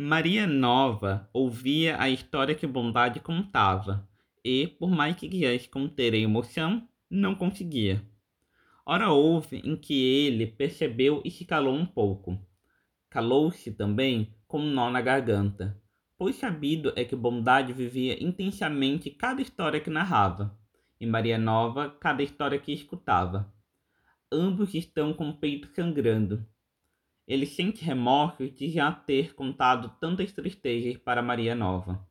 Maria Nova ouvia a história que Bondade contava e, por mais que quisesse conter a emoção, não conseguia. Ora houve em que ele percebeu e se calou um pouco. Calou-se também com um nó na garganta, pois sabido é que Bondade vivia intensamente cada história que narrava, e Maria Nova cada história que escutava. Ambos estão com o peito sangrando. Ele sente remorso de já ter contado tantas tristezas para Maria Nova.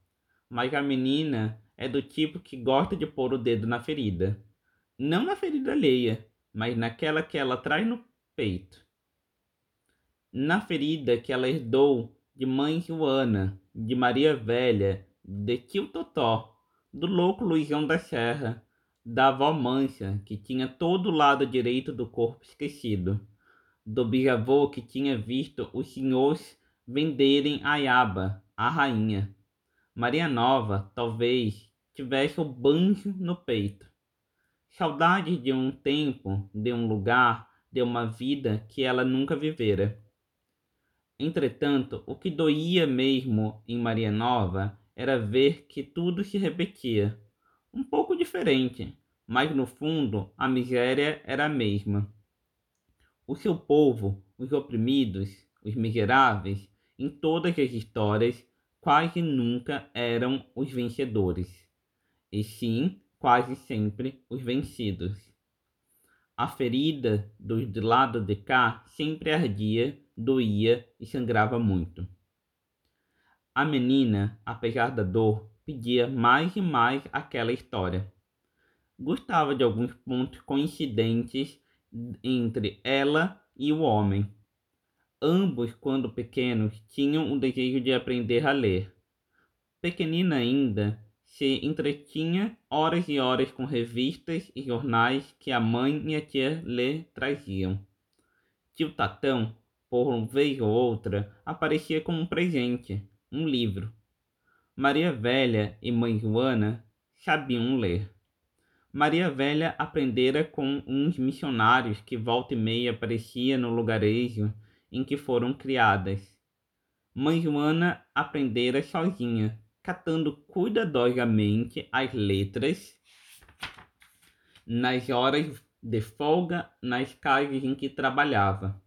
Mas a menina é do tipo que gosta de pôr o dedo na ferida. Não na ferida alheia, mas naquela que ela traz no peito. Na ferida que ela herdou de mãe Joana, de Maria Velha, de tio Totó, do louco Luizão da Serra, da avó Mancha, que tinha todo o lado direito do corpo esquecido, do bisavô que tinha visto os senhores venderem a Yaba, a rainha. Maria Nova, talvez, tivesse o banjo no peito. Saudade de um tempo, de um lugar, de uma vida que ela nunca vivera. Entretanto, o que doía mesmo em Maria Nova era ver que tudo se repetia. Um pouco diferente, mas no fundo a miséria era a mesma. O seu povo, os oprimidos, os miseráveis, em todas as histórias, quase nunca eram os vencedores, e sim quase sempre os vencidos. A ferida do lado de cá sempre ardia, doía e sangrava muito. A menina, apesar da dor, pedia mais e mais aquela história. Gostava de alguns pontos coincidentes entre ela e o homem. Ambos, quando pequenos, tinham o desejo de aprender a ler. Pequenina ainda, se entretinha horas e horas com revistas e jornais que a mãe e a tia lhe traziam. Tio Tatão, por uma vez ou outra, aparecia como um presente, um livro. Maria Velha e Mãe Joana sabiam ler. Maria Velha aprendera com uns missionários que volta e meia aparecia no lugarejo em que foram criadas. Mãe Joana aprendera sozinha, catando cuidadosamente as letras nas horas de folga nas casas em que trabalhava.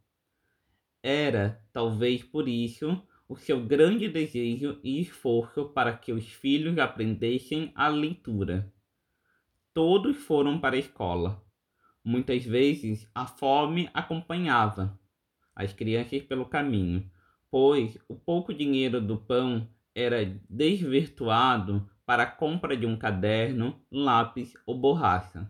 Era, talvez por isso, o seu grande desejo e esforço para que os filhos aprendessem a leitura. Todos foram para a escola. Muitas vezes a fome acompanhava as crianças pelo caminho, pois o pouco dinheiro do pão era desvirtuado para a compra de um caderno, lápis ou borracha.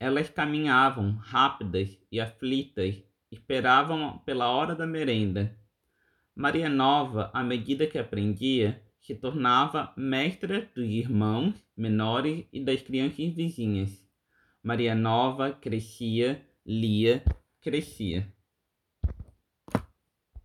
Elas caminhavam rápidas e aflitas, esperavam pela hora da merenda. Maria Nova, à medida que aprendia, se tornava mestra dos irmãos menores e das crianças vizinhas. Maria Nova crescia, lia, crescia.